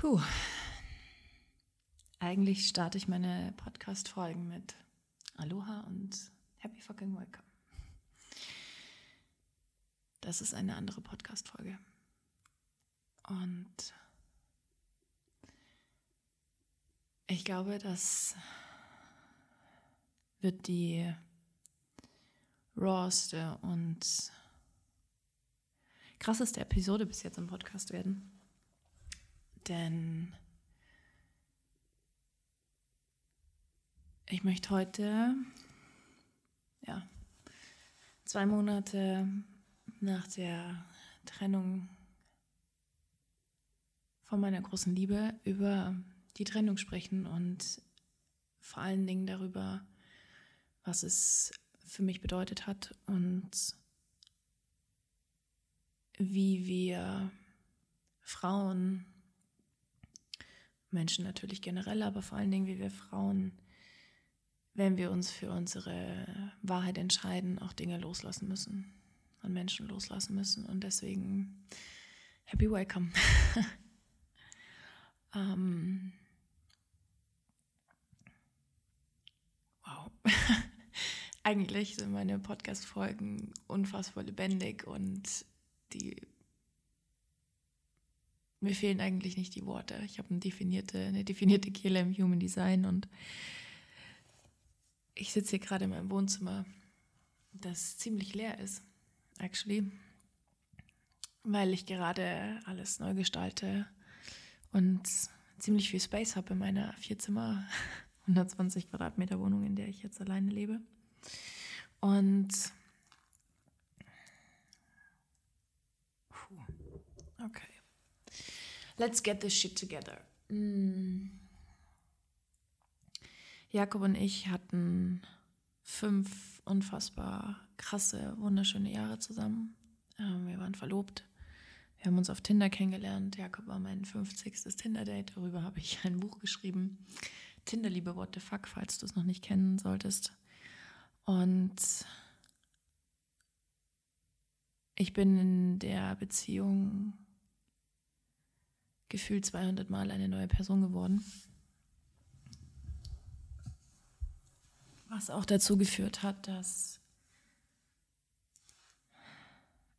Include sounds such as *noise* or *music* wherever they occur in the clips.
Puh. Eigentlich starte ich meine Podcast-Folgen mit Aloha und Happy fucking welcome. Das ist eine andere Podcast-Folge. Und ich glaube, das wird die rawste und krasseste Episode bis jetzt im Podcast werden. Denn ich möchte heute, ja, zwei Monate nach der Trennung von meiner großen Liebe über die Trennung sprechen und vor allen Dingen darüber, was es für mich bedeutet hat und wie wir Frauen, Menschen natürlich generell, aber vor allen Dingen wie wir Frauen, wenn wir uns für unsere Wahrheit entscheiden, auch Dinge loslassen müssen und Menschen loslassen müssen. Und deswegen, happy welcome. *laughs* ähm, wow. *laughs* Eigentlich sind meine Podcast-Folgen unfassbar lebendig und die mir fehlen eigentlich nicht die Worte. Ich habe eine definierte, eine definierte Kehle im Human Design und ich sitze hier gerade in meinem Wohnzimmer, das ziemlich leer ist, actually, weil ich gerade alles neu gestalte und ziemlich viel Space habe in meiner Vierzimmer, 120 *laughs* Quadratmeter Wohnung, in der ich jetzt alleine lebe. Und Okay. Let's get this shit together. Mm. Jakob und ich hatten fünf unfassbar krasse, wunderschöne Jahre zusammen. Ähm, wir waren verlobt. Wir haben uns auf Tinder kennengelernt. Jakob war mein 50. Tinder-Date. Darüber habe ich ein Buch geschrieben. Tinder-Liebe, what the fuck, falls du es noch nicht kennen solltest. Und ich bin in der Beziehung gefühlt 200 Mal eine neue Person geworden. Was auch dazu geführt hat, dass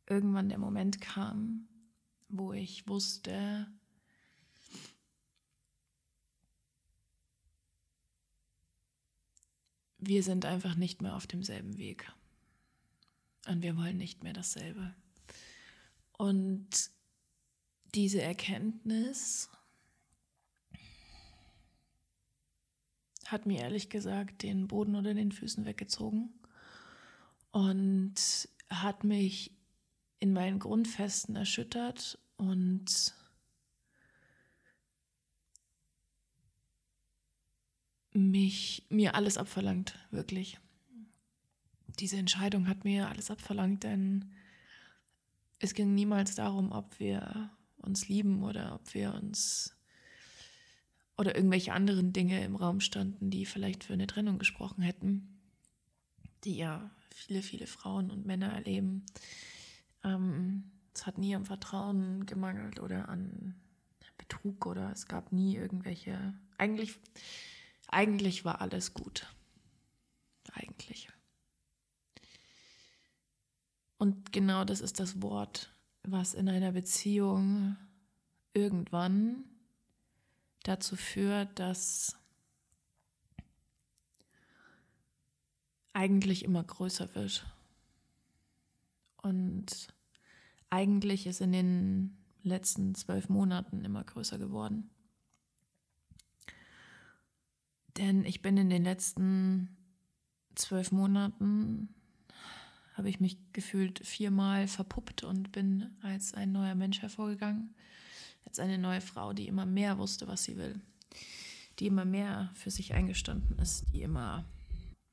irgendwann der Moment kam, wo ich wusste, wir sind einfach nicht mehr auf demselben Weg. Und wir wollen nicht mehr dasselbe. Und diese Erkenntnis hat mir ehrlich gesagt den Boden unter den Füßen weggezogen und hat mich in meinen Grundfesten erschüttert und mich mir alles abverlangt, wirklich. Diese Entscheidung hat mir alles abverlangt, denn es ging niemals darum, ob wir uns lieben oder ob wir uns oder irgendwelche anderen Dinge im Raum standen, die vielleicht für eine Trennung gesprochen hätten, die ja viele, viele Frauen und Männer erleben. Ähm, es hat nie am Vertrauen gemangelt oder an Betrug oder es gab nie irgendwelche. Eigentlich, eigentlich war alles gut. Eigentlich. Und genau das ist das Wort, was in einer Beziehung irgendwann dazu führt, dass eigentlich immer größer wird. Und eigentlich ist in den letzten zwölf Monaten immer größer geworden. Denn ich bin in den letzten zwölf Monaten habe ich mich gefühlt viermal verpuppt und bin als ein neuer Mensch hervorgegangen. Als eine neue Frau, die immer mehr wusste, was sie will. Die immer mehr für sich eingestanden ist, die immer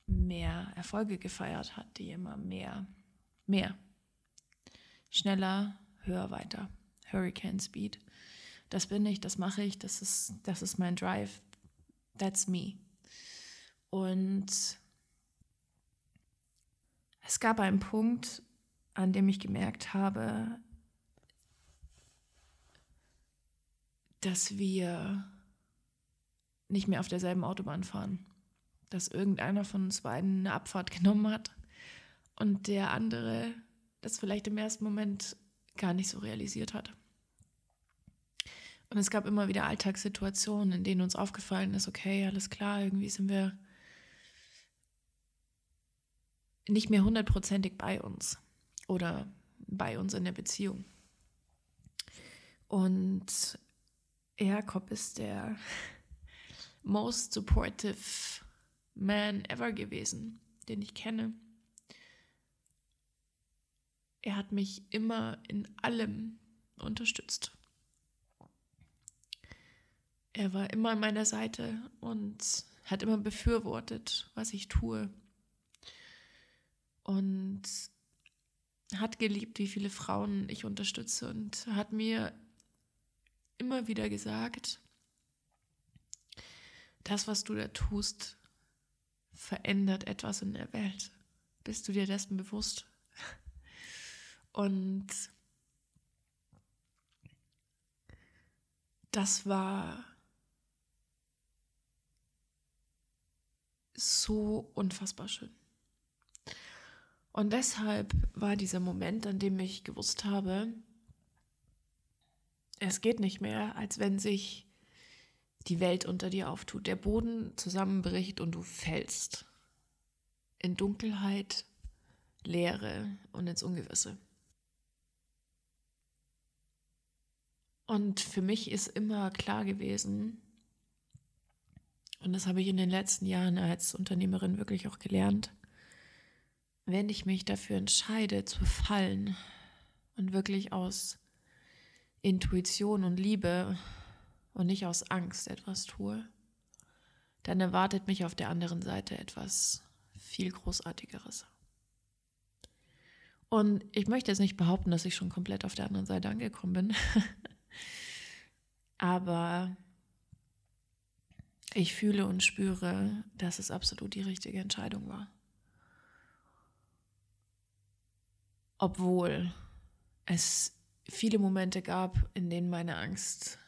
mehr Erfolge gefeiert hat, die immer mehr, mehr, schneller, höher, weiter. Hurricane Speed. Das bin ich, das mache ich, das ist, das ist mein Drive. That's me. Und es gab einen Punkt, an dem ich gemerkt habe, dass wir nicht mehr auf derselben Autobahn fahren. Dass irgendeiner von uns beiden eine Abfahrt *laughs* genommen hat und der andere das vielleicht im ersten Moment gar nicht so realisiert hat. Und es gab immer wieder Alltagssituationen, in denen uns aufgefallen ist, okay, alles klar, irgendwie sind wir nicht mehr hundertprozentig bei uns oder bei uns in der Beziehung. Und Jakob ist der *laughs* most supportive man ever gewesen, den ich kenne. Er hat mich immer in allem unterstützt. Er war immer an meiner Seite und hat immer befürwortet, was ich tue. Und hat geliebt, wie viele Frauen ich unterstütze und hat mir immer wieder gesagt, das, was du da tust, verändert etwas in der Welt. Bist du dir dessen bewusst? Und das war so unfassbar schön. Und deshalb war dieser Moment, an dem ich gewusst habe, es geht nicht mehr, als wenn sich die Welt unter dir auftut, der Boden zusammenbricht und du fällst in Dunkelheit, Leere und ins Ungewisse. Und für mich ist immer klar gewesen, und das habe ich in den letzten Jahren als Unternehmerin wirklich auch gelernt, wenn ich mich dafür entscheide zu fallen und wirklich aus Intuition und Liebe und nicht aus Angst etwas tue, dann erwartet mich auf der anderen Seite etwas viel Großartigeres. Und ich möchte jetzt nicht behaupten, dass ich schon komplett auf der anderen Seite angekommen bin. *laughs* Aber ich fühle und spüre, dass es absolut die richtige Entscheidung war. Obwohl es viele Momente gab, in denen meine Angst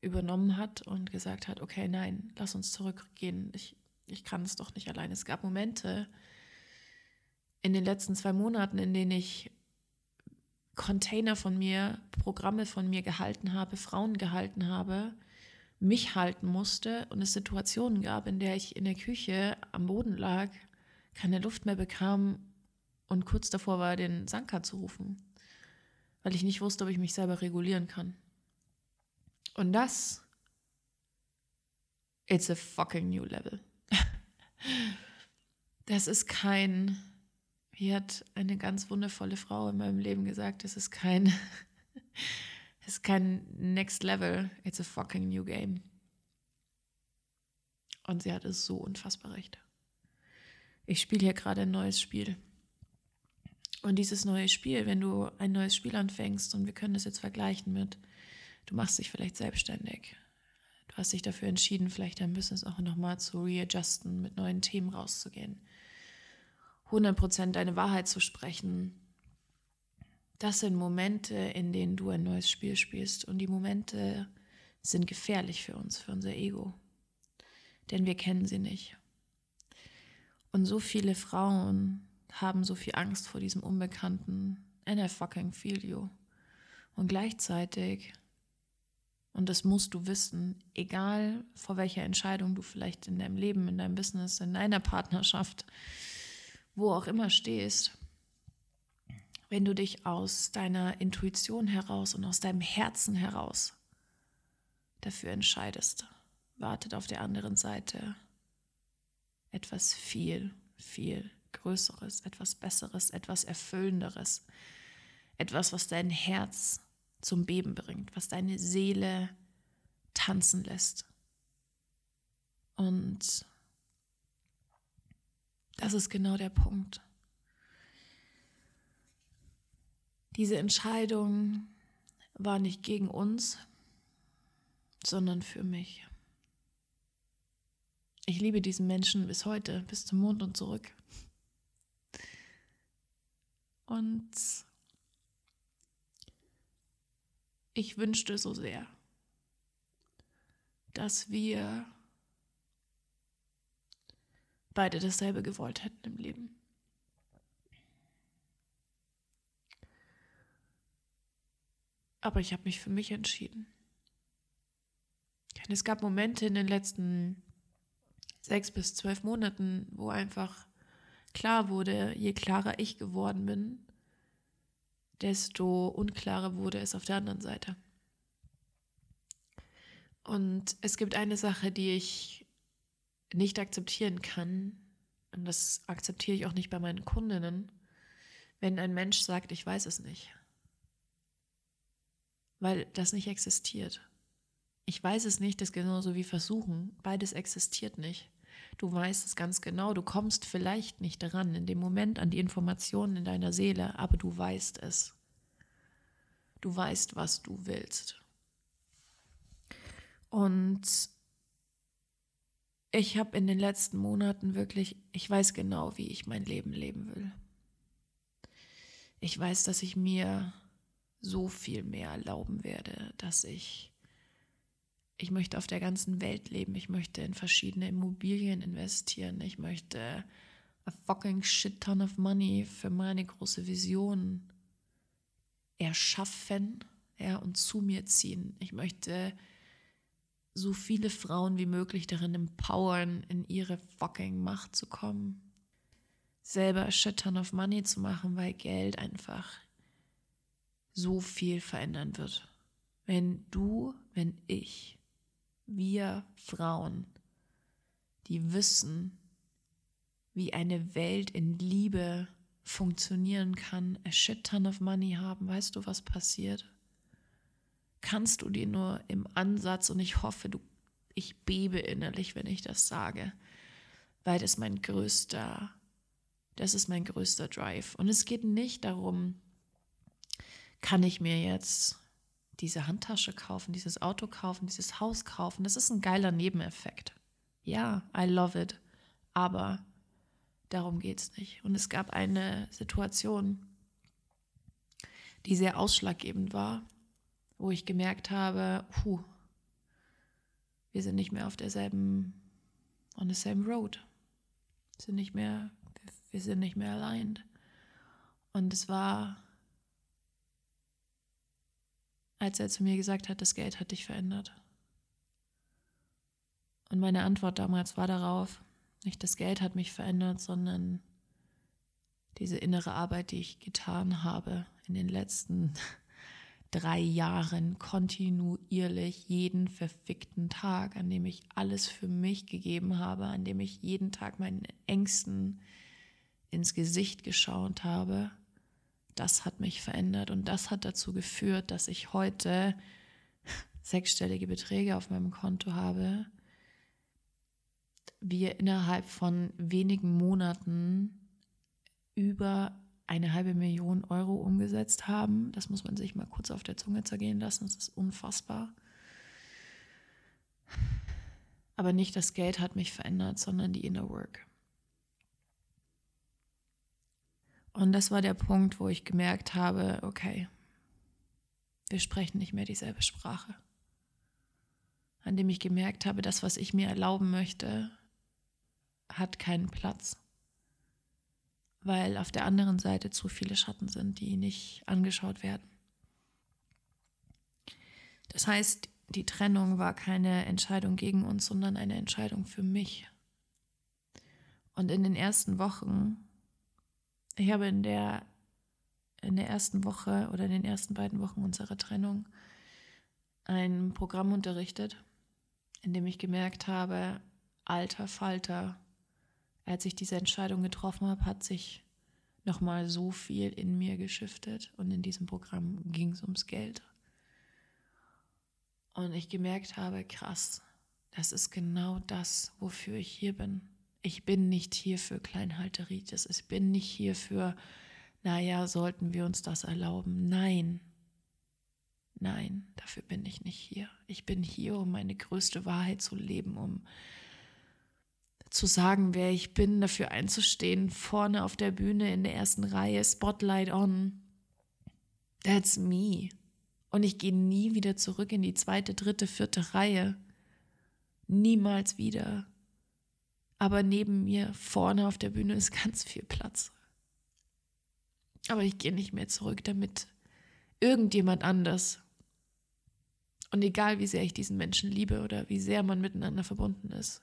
übernommen hat und gesagt hat, okay, nein, lass uns zurückgehen, ich, ich kann es doch nicht allein. Es gab Momente in den letzten zwei Monaten, in denen ich Container von mir, Programme von mir gehalten habe, Frauen gehalten habe, mich halten musste und es Situationen gab, in der ich in der Küche am Boden lag, keine Luft mehr bekam und kurz davor war, den Sanka zu rufen, weil ich nicht wusste, ob ich mich selber regulieren kann. Und das, it's a fucking new level. *laughs* das ist kein, wie hat eine ganz wundervolle Frau in meinem Leben gesagt, es ist kein, *laughs* es ist kein Next Level, it's a fucking new game. Und sie hatte so unfassbar recht. Ich spiele hier gerade ein neues Spiel. Und dieses neue Spiel, wenn du ein neues Spiel anfängst, und wir können das jetzt vergleichen mit, du machst dich vielleicht selbstständig. Du hast dich dafür entschieden, vielleicht dein Business auch nochmal zu readjusten, mit neuen Themen rauszugehen. 100% deine Wahrheit zu sprechen. Das sind Momente, in denen du ein neues Spiel spielst. Und die Momente sind gefährlich für uns, für unser Ego. Denn wir kennen sie nicht. Und so viele Frauen haben so viel Angst vor diesem Unbekannten. And I fucking feel you. Und gleichzeitig, und das musst du wissen, egal vor welcher Entscheidung du vielleicht in deinem Leben, in deinem Business, in deiner Partnerschaft, wo auch immer stehst, wenn du dich aus deiner Intuition heraus und aus deinem Herzen heraus dafür entscheidest, wartet auf der anderen Seite etwas viel, viel Größeres, etwas Besseres, etwas Erfüllenderes. Etwas, was dein Herz zum Beben bringt, was deine Seele tanzen lässt. Und das ist genau der Punkt. Diese Entscheidung war nicht gegen uns, sondern für mich. Ich liebe diesen Menschen bis heute, bis zum Mond und zurück. Und ich wünschte so sehr, dass wir beide dasselbe gewollt hätten im Leben. Aber ich habe mich für mich entschieden. Denn es gab Momente in den letzten sechs bis zwölf Monaten, wo einfach klar wurde, je klarer ich geworden bin, desto unklarer wurde es auf der anderen Seite. Und es gibt eine Sache, die ich nicht akzeptieren kann, und das akzeptiere ich auch nicht bei meinen Kundinnen, wenn ein Mensch sagt, ich weiß es nicht. Weil das nicht existiert. Ich weiß es nicht, das genauso wie versuchen. Beides existiert nicht. Du weißt es ganz genau, du kommst vielleicht nicht daran in dem Moment an die Informationen in deiner Seele, aber du weißt es. Du weißt, was du willst. Und ich habe in den letzten Monaten wirklich, ich weiß genau, wie ich mein Leben leben will. Ich weiß, dass ich mir so viel mehr erlauben werde, dass ich ich möchte auf der ganzen Welt leben, ich möchte in verschiedene Immobilien investieren, ich möchte a fucking shit ton of money für meine große Vision erschaffen, ja, und zu mir ziehen. Ich möchte so viele Frauen wie möglich darin empowern, in ihre fucking Macht zu kommen. Selber a shit ton of money zu machen, weil Geld einfach so viel verändern wird. Wenn du, wenn ich wir Frauen, die wissen, wie eine Welt in Liebe funktionieren kann, a shit ton of money haben, weißt du, was passiert? Kannst du dir nur im Ansatz, und ich hoffe, du, ich bebe innerlich, wenn ich das sage, weil das mein größter, das ist mein größter Drive. Und es geht nicht darum, kann ich mir jetzt diese Handtasche kaufen, dieses Auto kaufen, dieses Haus kaufen. Das ist ein geiler Nebeneffekt. Ja, I love it. Aber darum geht es nicht. Und es gab eine Situation, die sehr ausschlaggebend war, wo ich gemerkt habe, puh, wir sind nicht mehr auf derselben, on the same road. Wir sind nicht mehr, wir sind nicht mehr allein. Und es war als er zu mir gesagt hat, das Geld hat dich verändert. Und meine Antwort damals war darauf, nicht das Geld hat mich verändert, sondern diese innere Arbeit, die ich getan habe in den letzten *laughs* drei Jahren kontinuierlich jeden verfickten Tag, an dem ich alles für mich gegeben habe, an dem ich jeden Tag meinen Ängsten ins Gesicht geschaut habe das hat mich verändert und das hat dazu geführt, dass ich heute sechsstellige Beträge auf meinem Konto habe. Wir innerhalb von wenigen Monaten über eine halbe Million Euro umgesetzt haben. Das muss man sich mal kurz auf der Zunge zergehen lassen. Das ist unfassbar. Aber nicht das Geld hat mich verändert, sondern die Inner Work. Und das war der Punkt, wo ich gemerkt habe, okay, wir sprechen nicht mehr dieselbe Sprache. An dem ich gemerkt habe, das, was ich mir erlauben möchte, hat keinen Platz. Weil auf der anderen Seite zu viele Schatten sind, die nicht angeschaut werden. Das heißt, die Trennung war keine Entscheidung gegen uns, sondern eine Entscheidung für mich. Und in den ersten Wochen ich habe in der, in der ersten Woche oder in den ersten beiden Wochen unserer Trennung ein Programm unterrichtet, in dem ich gemerkt habe, alter Falter, als ich diese Entscheidung getroffen habe, hat sich nochmal so viel in mir geschiftet und in diesem Programm ging es ums Geld. Und ich gemerkt habe, krass, das ist genau das, wofür ich hier bin ich bin nicht hier für Kleinhalteritis, ich bin nicht hier für, naja, sollten wir uns das erlauben. Nein, nein, dafür bin ich nicht hier. Ich bin hier, um meine größte Wahrheit zu leben, um zu sagen, wer ich bin, dafür einzustehen, vorne auf der Bühne in der ersten Reihe, Spotlight on. That's me. Und ich gehe nie wieder zurück in die zweite, dritte, vierte Reihe Niemals wieder. Aber neben mir vorne auf der Bühne ist ganz viel Platz. Aber ich gehe nicht mehr zurück, damit irgendjemand anders und egal wie sehr ich diesen Menschen liebe oder wie sehr man miteinander verbunden ist,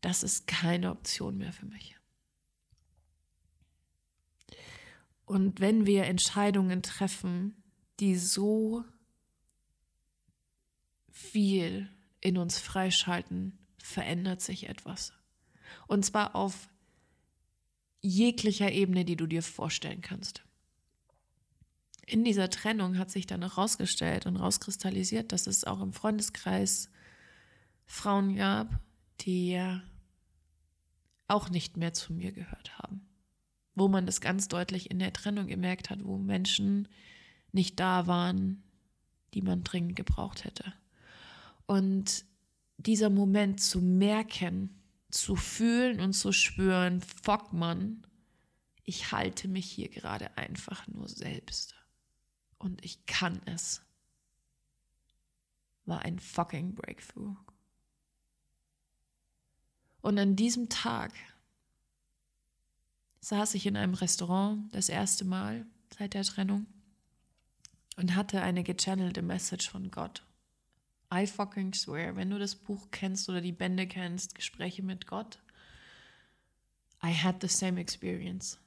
das ist keine Option mehr für mich. Und wenn wir Entscheidungen treffen, die so viel in uns freischalten, verändert sich etwas. Und zwar auf jeglicher Ebene, die du dir vorstellen kannst. In dieser Trennung hat sich dann herausgestellt und rauskristallisiert, dass es auch im Freundeskreis Frauen gab, die auch nicht mehr zu mir gehört haben. Wo man das ganz deutlich in der Trennung gemerkt hat, wo Menschen nicht da waren, die man dringend gebraucht hätte. Und dieser Moment zu merken, zu fühlen und zu spüren, fuck man, ich halte mich hier gerade einfach nur selbst. Und ich kann es. War ein fucking Breakthrough. Und an diesem Tag saß ich in einem Restaurant das erste Mal seit der Trennung und hatte eine gechannelte Message von Gott. I fucking swear, wenn du das Buch kennst oder die Bände kennst, Gespräche mit Gott, I had the same experience.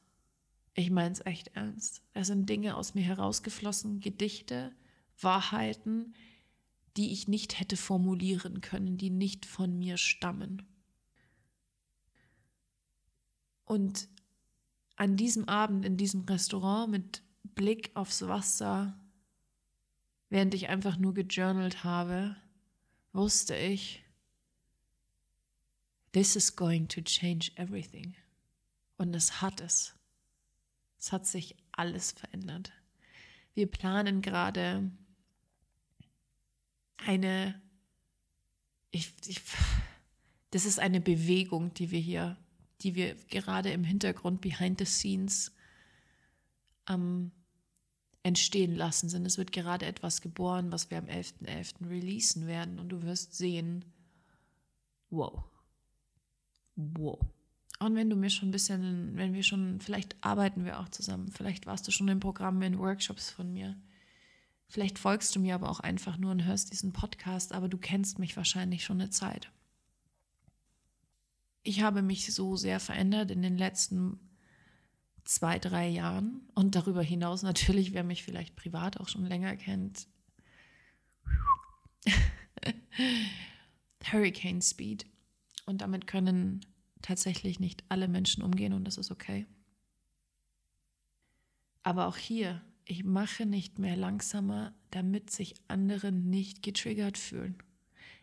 Ich meine es echt ernst. Da sind Dinge aus mir herausgeflossen, Gedichte, Wahrheiten, die ich nicht hätte formulieren können, die nicht von mir stammen. Und an diesem Abend in diesem Restaurant mit Blick aufs Wasser, während ich einfach nur gejournalt habe, wusste ich, this is going to change everything. Und es hat es. Es hat sich alles verändert. Wir planen gerade eine, ich, ich, das ist eine Bewegung, die wir hier, die wir gerade im Hintergrund, behind the scenes, am entstehen lassen sind. Es wird gerade etwas geboren, was wir am 11.11. .11. releasen werden und du wirst sehen, wow, wow. Und wenn du mir schon ein bisschen, wenn wir schon, vielleicht arbeiten wir auch zusammen, vielleicht warst du schon in Programmen, in Workshops von mir. Vielleicht folgst du mir aber auch einfach nur und hörst diesen Podcast, aber du kennst mich wahrscheinlich schon eine Zeit. Ich habe mich so sehr verändert in den letzten zwei, drei Jahren und darüber hinaus natürlich, wer mich vielleicht privat auch schon länger kennt. *laughs* Hurricane Speed. Und damit können tatsächlich nicht alle Menschen umgehen und das ist okay. Aber auch hier, ich mache nicht mehr langsamer, damit sich andere nicht getriggert fühlen.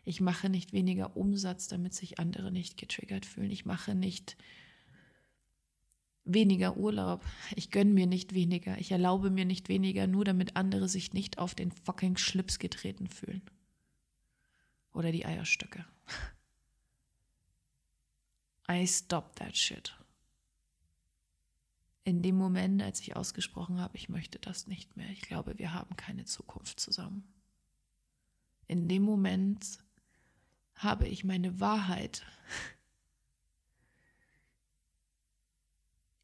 Ich mache nicht weniger Umsatz, damit sich andere nicht getriggert fühlen. Ich mache nicht weniger Urlaub. Ich gönne mir nicht weniger. Ich erlaube mir nicht weniger, nur damit andere sich nicht auf den fucking Schlips getreten fühlen. Oder die Eierstöcke. I stopped that shit. In dem Moment, als ich ausgesprochen habe, ich möchte das nicht mehr, ich glaube, wir haben keine Zukunft zusammen. In dem Moment habe ich meine Wahrheit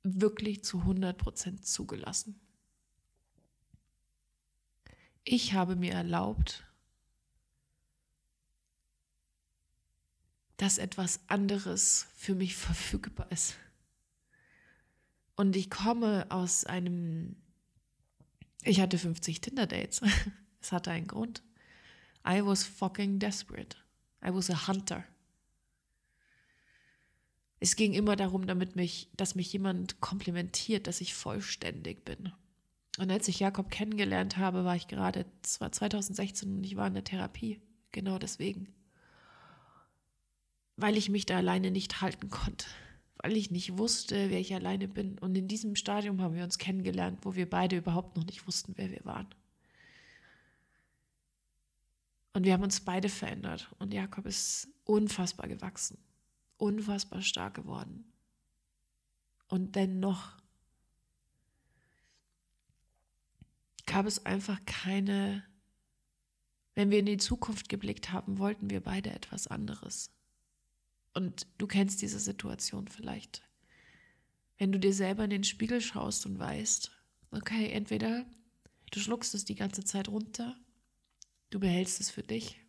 wirklich zu 100% zugelassen. Ich habe mir erlaubt, dass etwas anderes für mich verfügbar ist. Und ich komme aus einem, ich hatte 50 Tinder-Dates. *laughs* Es hatte einen Grund. I was fucking desperate. I was a hunter. Es ging immer darum, damit mich, dass mich jemand komplimentiert, dass ich vollständig bin. Und als ich Jakob kennengelernt habe, war ich gerade, es war 2016 und ich war in der Therapie. Genau deswegen weil ich mich da alleine nicht halten konnte, weil ich nicht wusste, wer ich alleine bin. Und in diesem Stadium haben wir uns kennengelernt, wo wir beide überhaupt noch nicht wussten, wer wir waren. Und wir haben uns beide verändert. Und Jakob ist unfassbar gewachsen, unfassbar stark geworden. Und dennoch gab es einfach keine Wenn wir in die Zukunft geblickt haben, wollten wir beide etwas anderes. Und du kennst diese Situation vielleicht. Wenn du dir selber in den Spiegel schaust und weißt, okay, entweder du schluckst es die ganze Zeit runter, du behältst es für dich.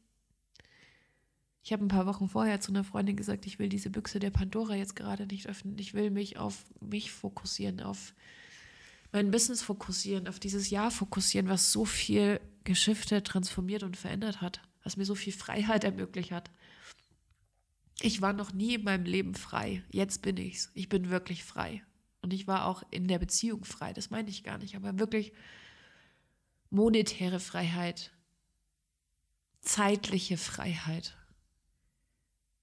Ich habe ein paar Wochen vorher zu einer Freundin gesagt, ich will diese Büchse der Pandora jetzt gerade nicht öffnen. Ich will mich auf mich fokussieren, auf mein Business fokussieren, auf dieses Jahr fokussieren, was so viel geschiftet, transformiert und verändert hat, was mir so viel Freiheit ermöglicht hat. Ich war noch nie in meinem Leben frei. Jetzt bin ich's. Ich bin wirklich frei. Und ich war auch in der Beziehung frei. Das meine ich gar nicht. Aber wirklich monetäre Freiheit, zeitliche Freiheit.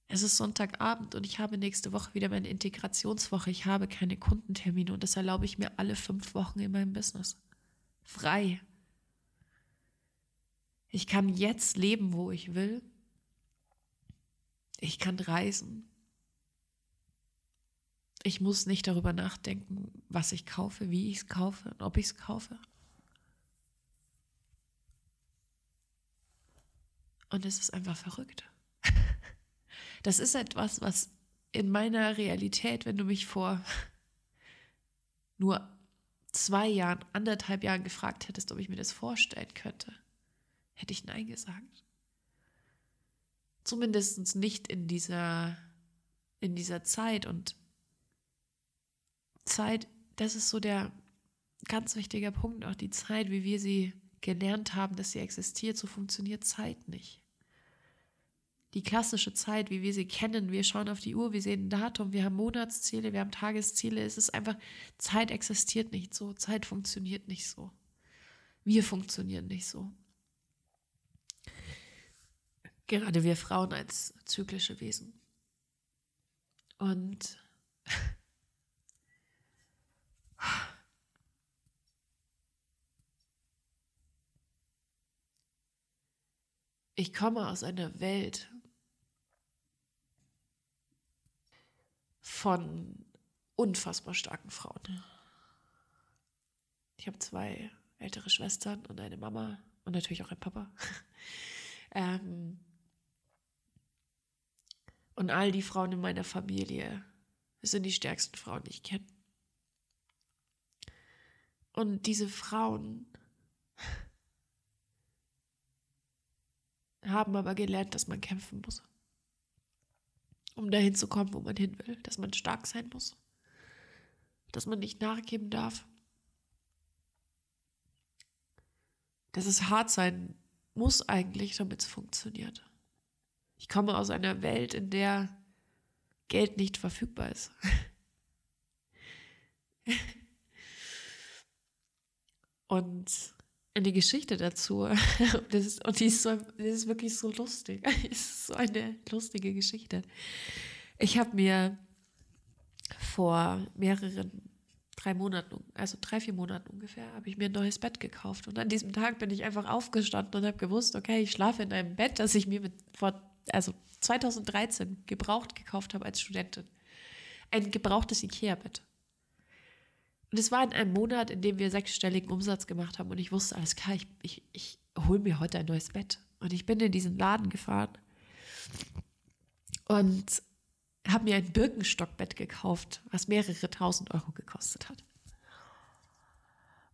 Es ist Sonntagabend und ich habe nächste Woche wieder meine Integrationswoche. Ich habe keine Kundentermine und das erlaube ich mir alle fünf Wochen in meinem Business. Frei. Ich kann jetzt leben, wo ich will. Ich kann reisen. Ich muss nicht darüber nachdenken, was ich kaufe, wie ich es kaufe und ob ich es kaufe. Und es ist einfach verrückt. *laughs* Das ist etwas, was in meiner Realität, wenn du mich vor *laughs* nur zwei Jahren, anderthalb Jahren gefragt hättest, ob ich mir das vorstellen könnte, hätte ich Nein gesagt. Zumindest nicht in dieser, in dieser Zeit. Und Zeit, das ist so der ganz wichtige Punkt, auch die Zeit, wie wir sie gelernt haben, dass sie existiert, so funktioniert Zeit nicht die klassische Zeit, wie wir sie kennen. Wir schauen auf die Uhr, wir sehen ein Datum, wir haben Monatsziele, wir haben Tagesziele. Es ist einfach, Zeit existiert nicht so, Zeit funktioniert nicht so. Wir funktionieren nicht so. Gerade wir Frauen als zyklische Wesen. Und *laughs* ich komme aus einer Welt, von unfassbar starken Frauen. Ich habe zwei ältere Schwestern und eine Mama und natürlich auch einen Papa. *laughs* ähm, und all die Frauen in meiner Familie sind die stärksten Frauen, die ich kenne. Und diese Frauen *laughs* haben aber gelernt, dass man kämpfen muss um dahin zu kommen, wo man hin will, dass man stark sein muss, dass man nicht nachgeben darf, dass es hart sein muss eigentlich, damit es funktioniert. Ich komme aus einer Welt, in der Geld nicht verfügbar ist. *laughs* Und eine Geschichte dazu. *laughs* Das ist, und die ist, so, das ist wirklich so lustig. *laughs* Es ist so eine lustige Geschichte. Ich habe mir vor mehreren, drei Monaten, also drei, vier Monaten ungefähr, habe ich mir ein neues Bett gekauft. Und an diesem Tag bin ich einfach aufgestanden und habe gewusst, okay, ich schlafe in einem Bett, das ich mir mit vor, also 2013 gebraucht gekauft habe als Studentin. Ein gebrauchtes Ikea-Bett. Und es war in einem Monat, in dem wir sechsstelligen Umsatz gemacht haben und ich wusste, alles klar, ich, ich, ich hole mir heute ein neues Bett. Und ich bin in diesen Laden gefahren und habe mir ein Birkenstockbett gekauft, was mehrere tausend Euro gekostet hat.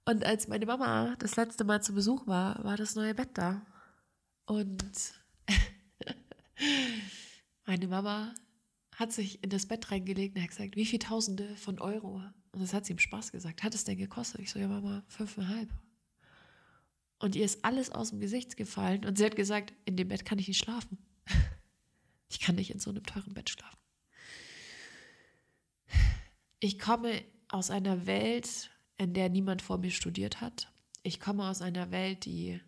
Und als meine Mama das letzte Mal zu Besuch war, war das neue Bett da. Und *laughs* meine Mama hat sich in das Bett reingelegt und hat gesagt, wie viele Tausende von Euro und das hat sie im Spaß gesagt. Hat es denn gekostet? Ich so, ja, Mama, fünfeinhalb. Und ihr ist alles aus dem Gesicht gefallen und sie hat gesagt, in dem Bett kann ich nicht schlafen. *laughs* Ich kann nicht in so einem teuren Bett schlafen. Ich komme aus einer Welt, in der niemand vor mir studiert hat. Ich komme aus einer Welt, die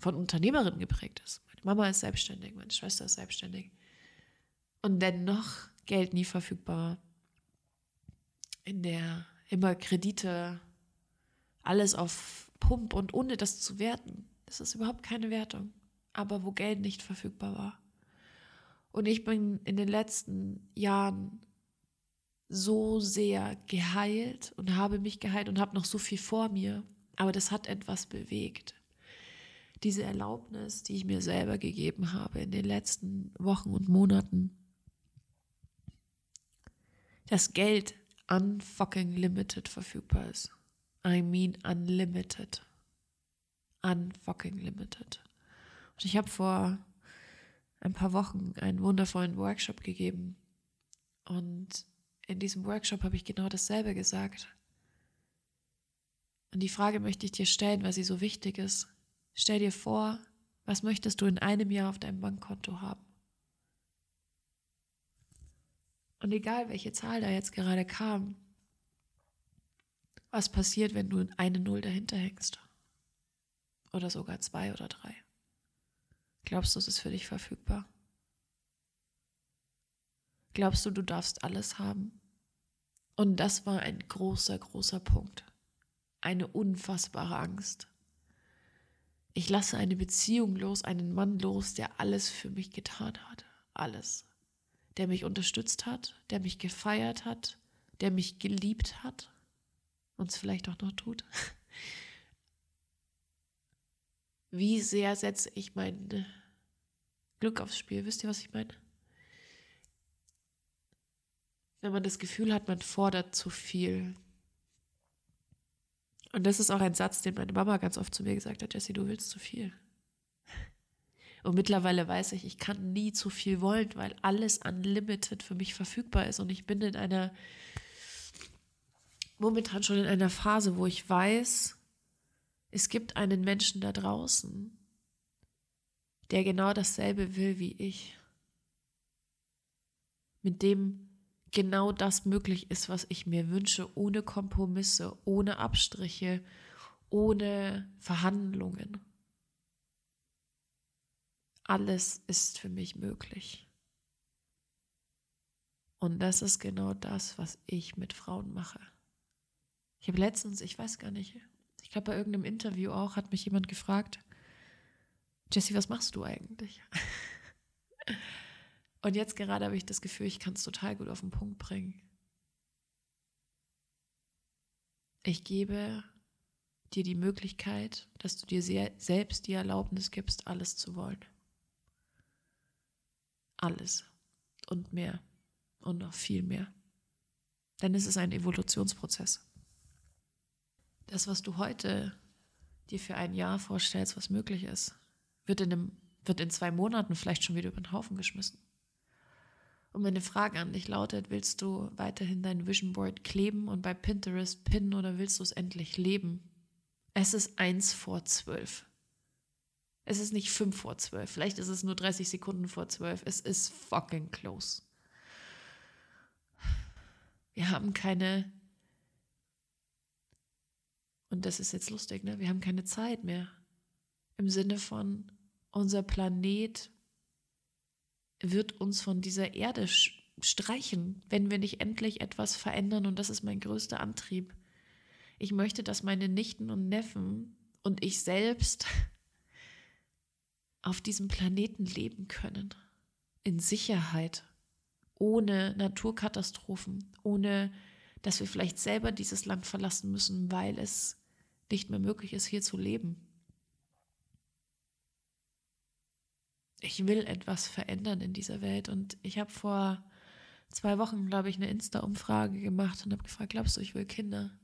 von Unternehmerinnen geprägt ist. Meine Mama ist selbstständig, meine Schwester ist selbstständig. Und dennoch Geld nie verfügbar in der immer Kredite, alles auf Pump und ohne das zu werten. Das ist überhaupt keine Wertung. Aber wo Geld nicht verfügbar war. Und ich bin in den letzten Jahren so sehr geheilt und habe mich geheilt und habe noch so viel vor mir. Aber das hat etwas bewegt. diese Erlaubnis, die ich mir selber gegeben habe in den letzten Wochen und Monaten, dass Geld unfucking limited verfügbar ist. I mean unlimited. Unfucking limited. Und ich habe vor ein paar Wochen einen wundervollen Workshop gegeben. Und in diesem Workshop habe ich genau dasselbe gesagt. Und die Frage möchte ich dir stellen, weil sie so wichtig ist. Stell dir vor, was möchtest du in einem Jahr auf deinem Bankkonto haben? Und egal, welche Zahl da jetzt gerade kam, was passiert, wenn du eine Null dahinter hängst? Oder sogar zwei oder drei? Glaubst du, es ist für dich verfügbar? Glaubst du, du darfst alles haben? Und das war ein großer, großer Punkt. Eine unfassbare Angst. Ich lasse eine Beziehung los, einen Mann los, der alles für mich getan hat. Alles. Der mich unterstützt hat, der mich gefeiert hat, der mich geliebt hat und es vielleicht auch noch tut. *laughs* Wie sehr setze ich mein Glück aufs Spiel? Wisst ihr, was ich meine? Wenn man das Gefühl hat, man fordert zu viel, und das ist auch ein Satz, den meine Mama ganz oft zu mir gesagt hat, Jessie, du willst zu viel. Und mittlerweile weiß ich, ich kann nie zu viel wollen, weil alles unlimited für mich verfügbar ist. Und ich bin in einer, momentan schon in einer Phase, wo ich weiß, es gibt einen Menschen da draußen, der genau dasselbe will wie ich. Mit dem genau das möglich ist, was ich mir wünsche, ohne Kompromisse, ohne Abstriche, ohne Verhandlungen. Alles ist für mich möglich. Und das ist genau das, was ich mit Frauen mache. Ich habe letztens, ich weiß gar nicht, ich glaube bei irgendeinem Interview auch, hat mich jemand gefragt, Jessie, was machst du eigentlich? *laughs* Und jetzt gerade habe ich das Gefühl, ich kann es total gut auf den Punkt bringen. Ich gebe dir die Möglichkeit, dass du dir selbst die Erlaubnis gibst, alles zu wollen. Alles und mehr und noch viel mehr. Denn es ist ein Evolutionsprozess. Das, was du heute dir für ein Jahr vorstellst, was möglich ist, wird in, einem, wird in zwei Monaten vielleicht schon wieder über den Haufen geschmissen. Und meine Frage an dich lautet, willst du weiterhin dein Vision Board kleben und bei Pinterest pinnen oder willst du es endlich leben? Es ist eins vor zwölf. Es ist nicht fünf vor zwölf. Vielleicht ist es nur 30 Sekunden vor zwölf. Es ist fucking close. Wir haben keine, und das ist jetzt lustig, ne? Wir haben keine Zeit mehr. Im Sinne von, unser Planet wird uns von dieser Erde streichen, wenn wir nicht endlich etwas verändern. Und das ist mein größter Antrieb. Ich möchte, dass meine Nichten und Neffen und ich selbst auf diesem Planeten leben können. In Sicherheit, ohne Naturkatastrophen, ohne dass wir vielleicht selber dieses Land verlassen müssen, weil es nicht mehr möglich ist, hier zu leben. ich will etwas verändern in dieser Welt. Und ich habe vor zwei Wochen, glaube ich, eine Insta-Umfrage gemacht und habe gefragt, glaubst du, ich will Kinder?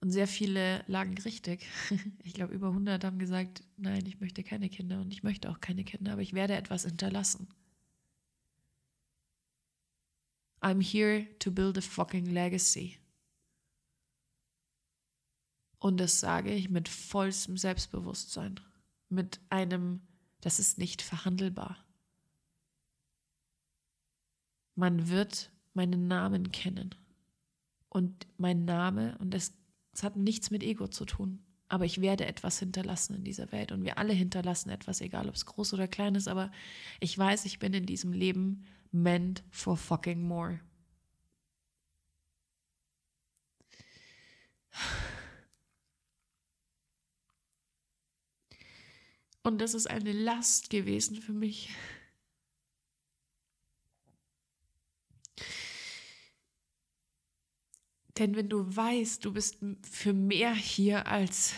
Und sehr viele lagen richtig. *laughs* Ich glaube, über 100 haben gesagt, nein, ich möchte keine Kinder und ich möchte auch keine Kinder, aber ich werde etwas hinterlassen. I'm here to build a fucking legacy. Und das sage ich mit vollstem Selbstbewusstsein, mit einem das ist nicht verhandelbar. Man wird meinen Namen kennen. Und mein Name, und es, es hat nichts mit Ego zu tun, aber ich werde etwas hinterlassen in dieser Welt. Und wir alle hinterlassen etwas, egal ob es groß oder klein ist, aber ich weiß, ich bin in diesem Leben meant for fucking more. Und das ist eine Last gewesen für mich. Denn wenn du weißt, du bist für mehr hier als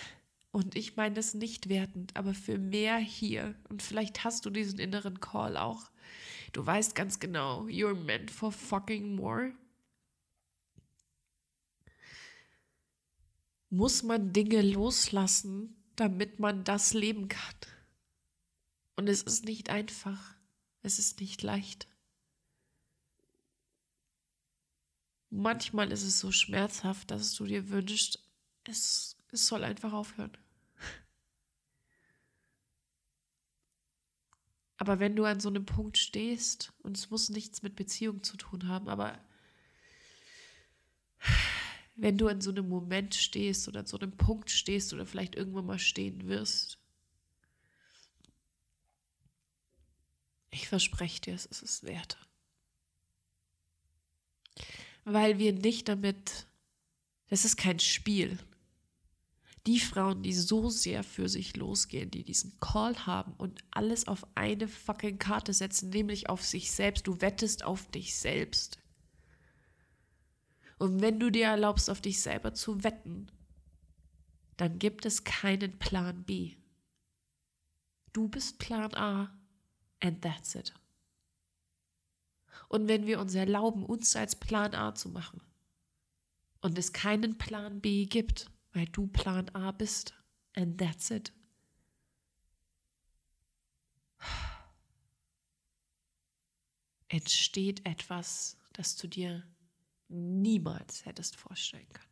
Und ich meine das nicht wertend, aber für mehr hier. Und vielleicht hast du diesen inneren Call auch. Du weißt ganz genau, you're meant for fucking more. Muss man Dinge loslassen, damit man das leben kann. Und es ist nicht einfach. Es ist nicht leicht. Manchmal ist es so schmerzhaft, dass du dir wünschst, es, es soll einfach aufhören. Aber wenn du an so einem Punkt stehst, und es muss nichts mit Beziehung zu tun haben, aber wenn du an so einem Moment stehst oder an so einem Punkt stehst oder vielleicht irgendwann mal stehen wirst, ich verspreche dir, es ist es wert. Weil wir nicht damit, das ist kein Spiel die Frauen, die so sehr für sich losgehen, die diesen Call haben und alles auf eine fucking Karte setzen, nämlich auf sich selbst. Du wettest auf dich selbst. Und wenn du dir erlaubst, auf dich selber zu wetten, dann gibt es keinen Plan B. Du bist Plan A and that's it. Und wenn wir uns erlauben, uns als Plan A zu machen und es keinen Plan B gibt, weil du Plan A bist. And that's it. Entsteht etwas, das du dir niemals hättest vorstellen können.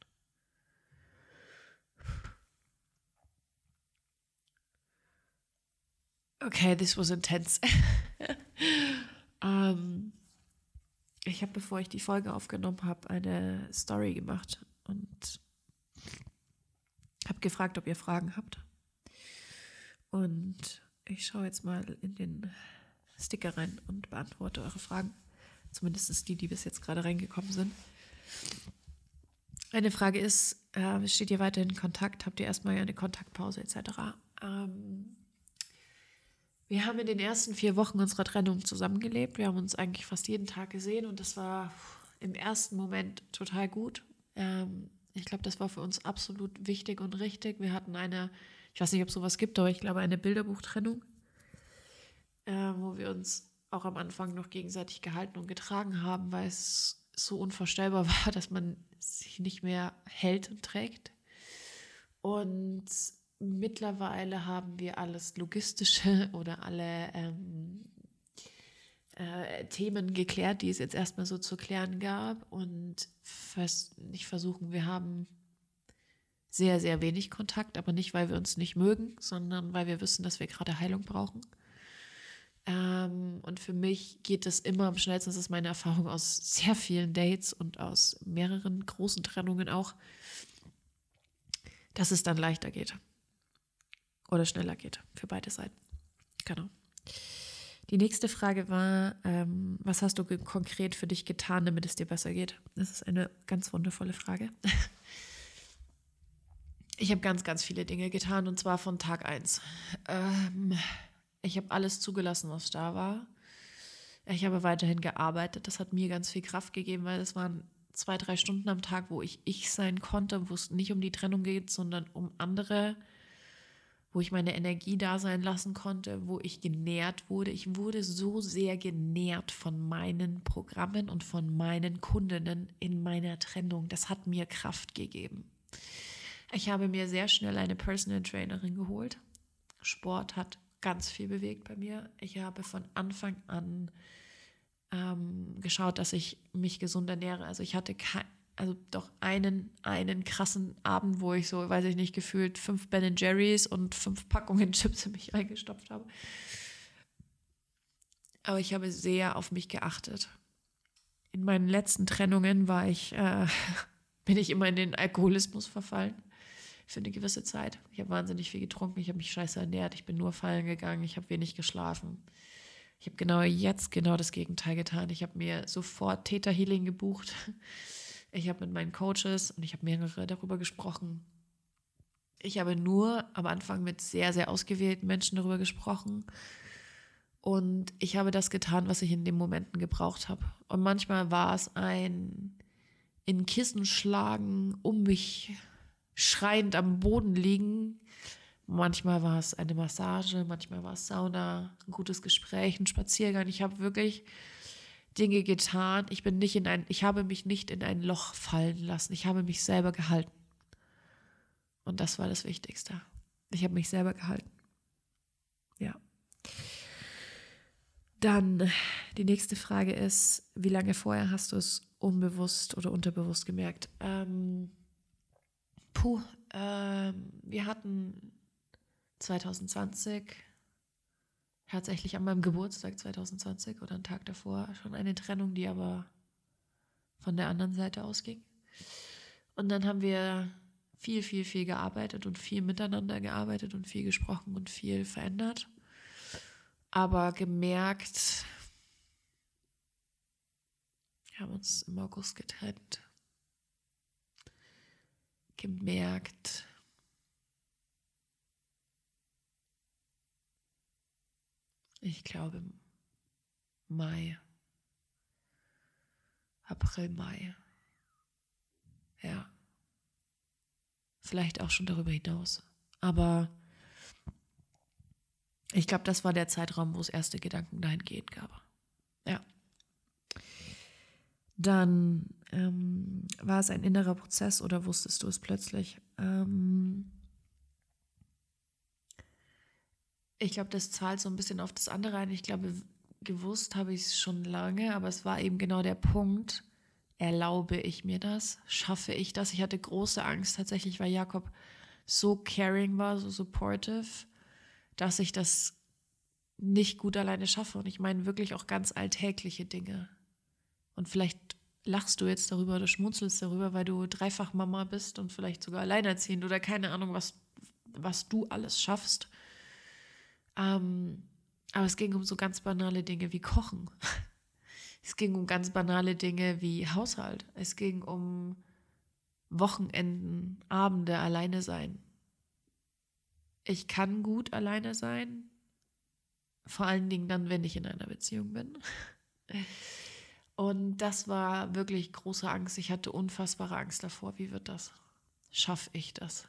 Okay, this was intense. *laughs* um, ich habe, bevor ich die Folge aufgenommen habe, eine Story gemacht und habe gefragt, ob ihr Fragen habt. Und ich schaue jetzt mal in den Sticker rein und beantworte eure Fragen. Zumindest die, die bis jetzt gerade reingekommen sind. Eine Frage ist, äh, steht ihr weiterhin in Kontakt? Habt ihr erstmal eine Kontaktpause etc.? Ähm, wir haben in den ersten vier Wochen unserer Trennung zusammengelebt. Wir haben uns eigentlich fast jeden Tag gesehen und das war im ersten Moment total gut. Ähm, ich glaube, das war für uns absolut wichtig und richtig. Wir hatten eine, ich weiß nicht, ob es sowas gibt, aber ich glaube, eine Bilderbuchtrennung, äh, wo wir uns auch am Anfang noch gegenseitig gehalten und getragen haben, weil es so unvorstellbar *laughs* war, dass man sich nicht mehr hält und trägt. Und mittlerweile haben wir alles Logistische *laughs* oder alle ähm, äh, Themen geklärt, die es jetzt erstmal so zu klären gab. Und vers nicht versuchen, wir haben sehr, sehr wenig Kontakt, aber nicht, weil wir uns nicht mögen, sondern weil wir wissen, dass wir gerade Heilung brauchen. Ähm, und für mich geht es immer am schnellsten, das ist meine Erfahrung aus sehr vielen Dates und aus mehreren großen Trennungen auch, dass es dann leichter geht. Oder schneller geht für beide Seiten. Genau. Die nächste Frage war, ähm, was hast du konkret für dich getan, damit es dir besser geht? Das ist eine ganz wundervolle Frage. *laughs* Ich habe ganz, ganz viele Dinge getan und zwar von Tag 1. Ähm, ich habe alles zugelassen, was da war. Ich habe weiterhin gearbeitet. Das hat mir ganz viel Kraft gegeben, weil es waren zwei, drei Stunden am Tag, wo ich ich sein konnte, wo es nicht um die Trennung geht, sondern um andere wo ich meine Energie da sein lassen konnte, wo ich genährt wurde. Ich wurde so sehr genährt von meinen Programmen und von meinen Kundinnen in meiner Trennung. Das hat mir Kraft gegeben. Ich habe mir sehr schnell eine Personal Trainerin geholt. Sport hat ganz viel bewegt bei mir. Ich habe von Anfang an ähm, geschaut, dass ich mich gesund ernähre. Also ich hatte kein, also doch einen, einen krassen Abend, wo ich so, weiß ich nicht, gefühlt fünf Ben Jerry's und fünf Packungen *laughs* Chips in mich reingestopft habe. Aber ich habe sehr auf mich geachtet. In meinen letzten Trennungen war ich, äh, *laughs* bin ich immer in den Alkoholismus verfallen für eine gewisse Zeit. Ich habe wahnsinnig viel getrunken, ich habe mich scheiße ernährt, ich bin nur fallen gegangen, ich habe wenig geschlafen. Ich habe genau jetzt genau das Gegenteil getan. Ich habe mir sofort Theta Healing gebucht ich habe mit meinen Coaches und ich habe mehrere darüber gesprochen. Ich habe nur am Anfang mit sehr, sehr ausgewählten Menschen darüber gesprochen. Und ich habe das getan, was ich in den Momenten gebraucht habe. Und manchmal war es ein in Kissen schlagen, um mich schreiend am Boden liegen. Manchmal war es eine Massage, manchmal war es Sauna, ein gutes Gespräch, ein Spaziergang. Ich habe wirklich Dinge getan. Ich bin nicht in ein, ich habe mich nicht in ein Loch fallen lassen. Ich habe mich selber gehalten. Und das war das Wichtigste. Ich habe mich selber gehalten. Ja. Dann die nächste Frage ist, wie lange vorher hast du es unbewusst oder unterbewusst gemerkt? Ähm, puh, ähm, wir hatten 2020 tatsächlich an meinem Geburtstag 2020 oder einen Tag davor schon eine Trennung, die aber von der anderen Seite ausging. Und dann haben wir viel, viel, viel gearbeitet und viel miteinander gearbeitet und viel gesprochen und viel verändert. Aber gemerkt, wir haben uns im August getrennt. Gemerkt, ich glaube Mai. April, Mai. Ja. Vielleicht auch schon darüber hinaus. Aber ich glaube, das war der Zeitraum, wo es erste Gedanken dahingehend gab. Ja. Dann ähm, war es ein innerer Prozess oder wusstest du es plötzlich? Ähm, ich glaube, das zahlt so ein bisschen auf das andere ein. Ich glaube, gewusst habe ich es schon lange, aber es war eben genau der Punkt. Erlaube ich mir das? Schaffe ich das? Ich hatte große Angst tatsächlich, weil Jakob so caring war, so supportive, dass ich das nicht gut alleine schaffe. Und ich meine wirklich auch ganz alltägliche Dinge. Und vielleicht lachst du jetzt darüber oder schmunzelst darüber, weil du dreifach Mama bist und vielleicht sogar alleinerziehend oder keine Ahnung, was, was du alles schaffst. Ähm, aber es ging um so ganz banale Dinge wie Kochen. *laughs* Es ging um ganz banale Dinge wie Haushalt. Es ging um Wochenenden, Abende alleine sein. Ich kann gut alleine sein, vor allen Dingen dann, wenn ich in einer Beziehung bin. *laughs* Und das war wirklich große Angst. Ich hatte unfassbare Angst davor. Wie wird das? Schaffe ich das?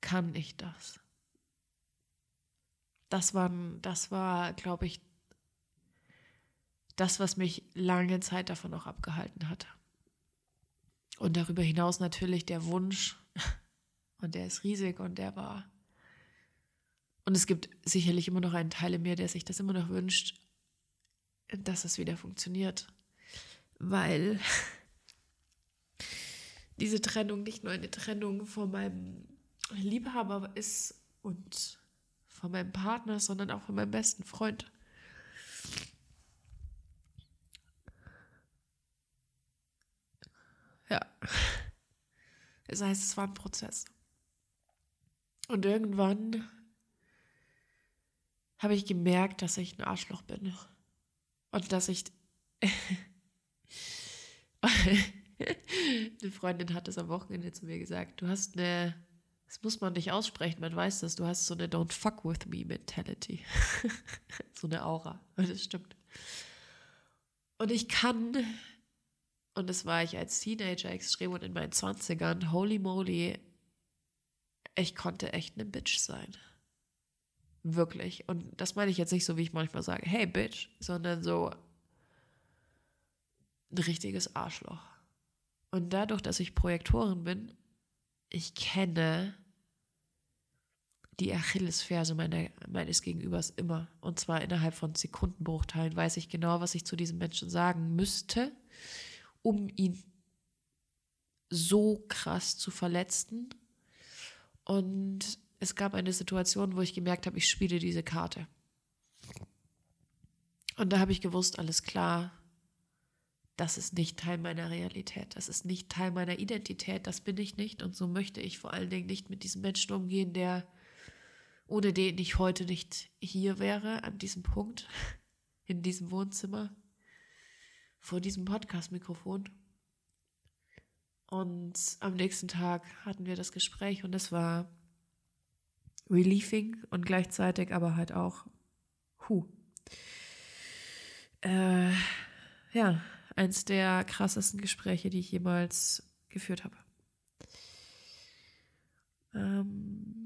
Kann ich das? Das war, das war, glaube ich, das, was mich lange Zeit davon auch abgehalten hat. Und darüber hinaus natürlich der Wunsch, *laughs* und der ist riesig und der war. Und es gibt sicherlich immer noch einen Teil in mir, der sich das immer noch wünscht, dass es wieder funktioniert. Weil *laughs* diese Trennung nicht nur eine Trennung von meinem Liebhaber ist und von meinem Partner, sondern auch von meinem besten Freund. Ja. Das heißt, es war ein Prozess. Und irgendwann habe ich gemerkt, dass ich ein Arschloch bin. Und dass ich. *laughs* eine Freundin hat es am Wochenende zu mir gesagt: Du hast eine das muss man nicht aussprechen, man weiß das. Du hast so eine Don't fuck with me Mentality. *laughs* so eine Aura. Und das stimmt. Und ich kann, und das war ich als Teenager extrem und in meinen 20ern, holy moly, ich konnte echt eine Bitch sein. Wirklich. Und das meine ich jetzt nicht so, wie ich manchmal sage, hey Bitch, sondern so ein richtiges Arschloch. Und dadurch, dass ich Projektorin bin, ich kenne die Achillesferse meiner, meines Gegenübers immer. Und zwar innerhalb von Sekundenbruchteilen weiß ich genau, was ich zu diesem Menschen sagen müsste, um ihn so krass zu verletzen. Und es gab eine Situation, wo ich gemerkt habe, ich spiele diese Karte. Und da habe ich gewusst, alles klar, das ist nicht Teil meiner Realität, das ist nicht Teil meiner Identität, das bin ich nicht. Und so möchte ich vor allen Dingen nicht mit diesem Menschen umgehen, der ohne den ich heute nicht hier wäre, an diesem Punkt, *laughs* in diesem Wohnzimmer, vor diesem Podcast-Mikrofon. Und am nächsten Tag hatten wir das Gespräch und es war relieving und gleichzeitig aber halt auch, hu. Äh, ja, eins der krassesten Gespräche, die ich jemals geführt habe. Ähm,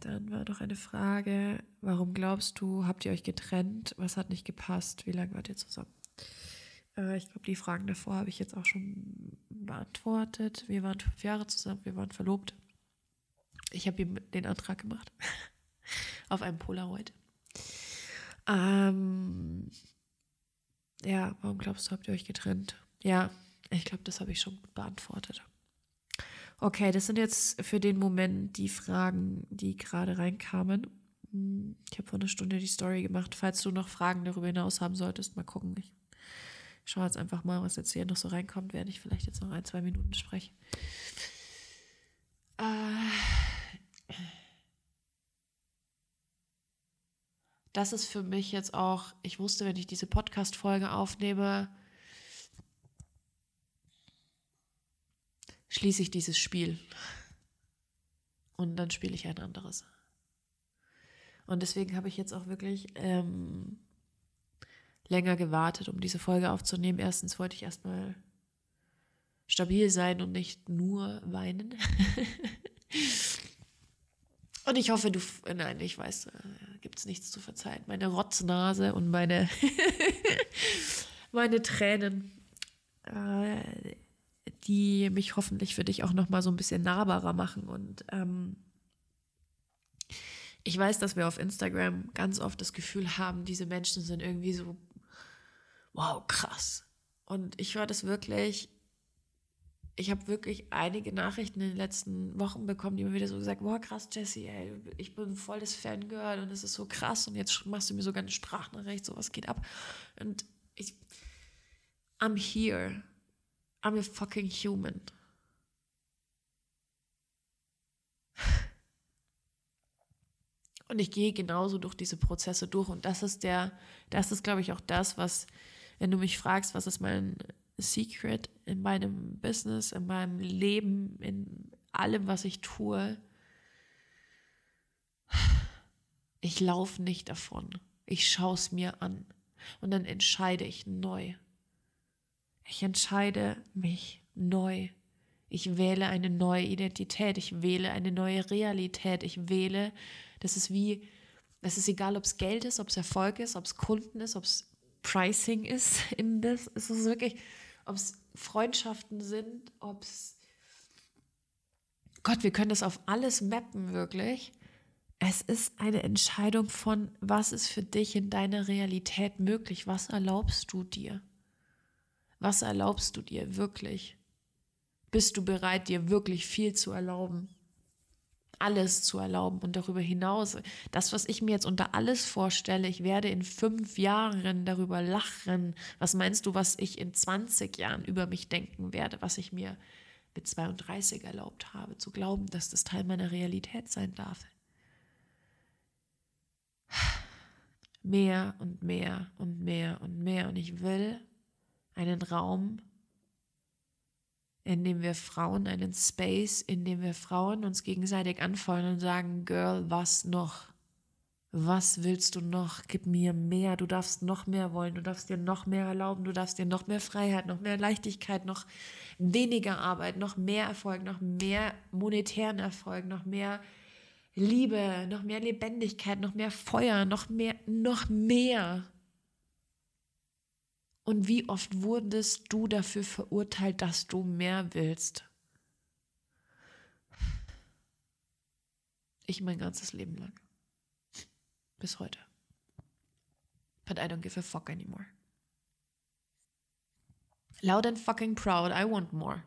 dann war noch eine Frage, warum glaubst du, habt ihr euch getrennt? Was hat nicht gepasst? Wie lange wart ihr zusammen? Äh, ich glaube, die Fragen davor habe ich jetzt auch schon beantwortet. Wir waren fünf Jahre zusammen, wir waren verlobt. Ich habe ihm den Antrag gemacht. *laughs* Auf einem Polaroid. Ähm, ja, warum glaubst du, habt ihr euch getrennt? Ja, ich glaube, das habe ich schon beantwortet. Okay, das sind jetzt für den Moment die Fragen, die gerade reinkamen. Hm, ich habe vor einer Stunde die Story gemacht. Falls du noch Fragen darüber hinaus haben solltest, mal gucken. Ich schaue jetzt einfach mal, was jetzt hier noch so reinkommt, während ich vielleicht jetzt noch ein, zwei Minuten spreche. Äh, das ist für mich jetzt auch, ich wusste, wenn ich diese Podcast-Folge aufnehme, schließe ich dieses Spiel. Und dann spiele ich ein anderes. Und deswegen habe ich jetzt auch wirklich ähm, länger gewartet, um diese Folge aufzunehmen. Erstens wollte ich erstmal stabil sein und nicht nur weinen. *laughs* und ich hoffe, du, nein, ich weiß, äh, gibt es nichts zu verzeihen. Meine Rotznase und meine, *laughs* meine Tränen, äh, die mich hoffentlich für dich auch nochmal so ein bisschen nahbarer machen. Und ähm, ich weiß, dass wir auf Instagram ganz oft das Gefühl haben, diese Menschen sind irgendwie so, wow, krass. Und ich höre das wirklich ich habe wirklich einige Nachrichten in den letzten Wochen bekommen, die mir wieder so gesagt, boah, krass, Jesse, ey, ich bin voll das Fangirl und es ist so krass und jetzt machst du mir sogar eine Sprachnachricht, sowas geht ab. Und ich, I'm here. I'm a fucking human. Und ich gehe genauso durch diese Prozesse durch. Und das ist der, das ist, glaube ich, auch das, was, wenn du mich fragst, was ist mein Secret in meinem Business, in meinem Leben, in allem, was ich tue. Ich laufe nicht davon. Ich schaue es mir an und dann entscheide ich neu. Ich entscheide mich neu. Ich wähle eine neue Identität. Ich wähle eine neue Realität. Ich wähle, das ist wie, es ist egal, ob es Geld ist, ob es Erfolg ist, ob es Kunden ist, ob es Pricing ist *laughs* in das. Es ist wirklich, ob es Freundschaften sind, ob es... Gott, wir können das auf alles mappen, wirklich. Es ist eine Entscheidung von, was ist für dich in deiner Realität möglich? Was erlaubst du dir? Was erlaubst du dir wirklich? Bist du bereit, dir wirklich viel zu erlauben? alles zu erlauben und darüber hinaus, das, was ich mir jetzt unter alles vorstelle, ich werde in fünf Jahren darüber lachen. Was meinst du, was ich in 20 Jahren über mich denken werde, was ich mir mit 32 erlaubt habe, zu glauben, dass das Teil meiner Realität sein darf? Mehr und mehr und mehr und mehr. Und ich will einen Raum in dem wir Frauen einen Space, in dem wir Frauen uns gegenseitig anfeuern und sagen, Girl, was noch? Was willst du noch? Gib mir mehr. Du darfst noch mehr wollen. Du darfst dir noch mehr erlauben. Du darfst dir noch mehr Freiheit, noch mehr Leichtigkeit, noch weniger Arbeit, noch mehr Erfolg, noch mehr monetären Erfolg, noch mehr Liebe, noch mehr Lebendigkeit, noch mehr Feuer, noch mehr, noch mehr. Und wie oft wurdest du dafür verurteilt, dass du mehr willst? Ich mein ganzes Leben lang. Bis heute. But I don't give a fuck anymore. Loud and fucking proud, I want more.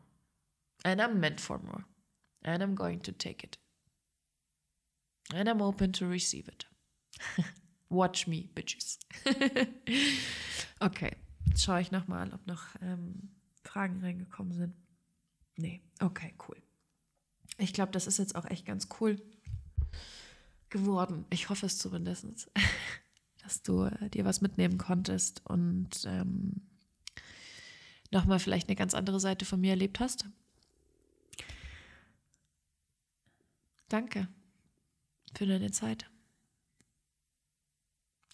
And I'm meant for more. And I'm going to take it. And I'm open to receive it. *laughs* Watch me, bitches. *laughs* okay. Jetzt schaue ich nochmal, ob noch ähm, Fragen reingekommen sind. Nee, okay, cool. Ich glaube, das ist jetzt auch echt ganz cool geworden. Ich hoffe es zumindest, *laughs* dass du äh, dir was mitnehmen konntest und ähm, nochmal vielleicht eine ganz andere Seite von mir erlebt hast. Danke für deine Zeit.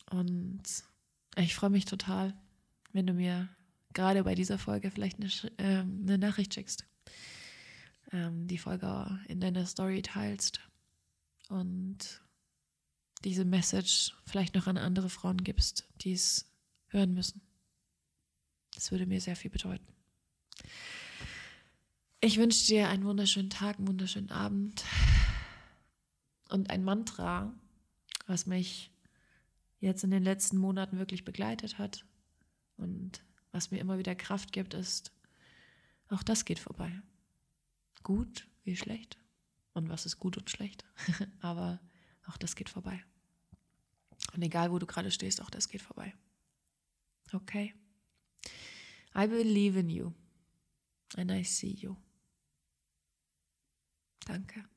Und ich freue mich total, wenn du mir gerade bei dieser Folge vielleicht eine, äh, eine Nachricht schickst. ähm, die Folge in deiner Story teilst und diese Message vielleicht noch an andere Frauen gibst, die es hören müssen. Das würde mir sehr viel bedeuten. Ich wünsche dir einen wunderschönen Tag, einen wunderschönen Abend und ein Mantra, was mich jetzt in den letzten Monaten wirklich begleitet hat und was mir immer wieder Kraft gibt, ist, auch das geht vorbei. Gut wie schlecht. Und was ist gut und schlecht? *laughs* Aber auch das geht vorbei. Und egal, wo du gerade stehst, auch das geht vorbei. Okay? I believe in you. And I see you. Danke.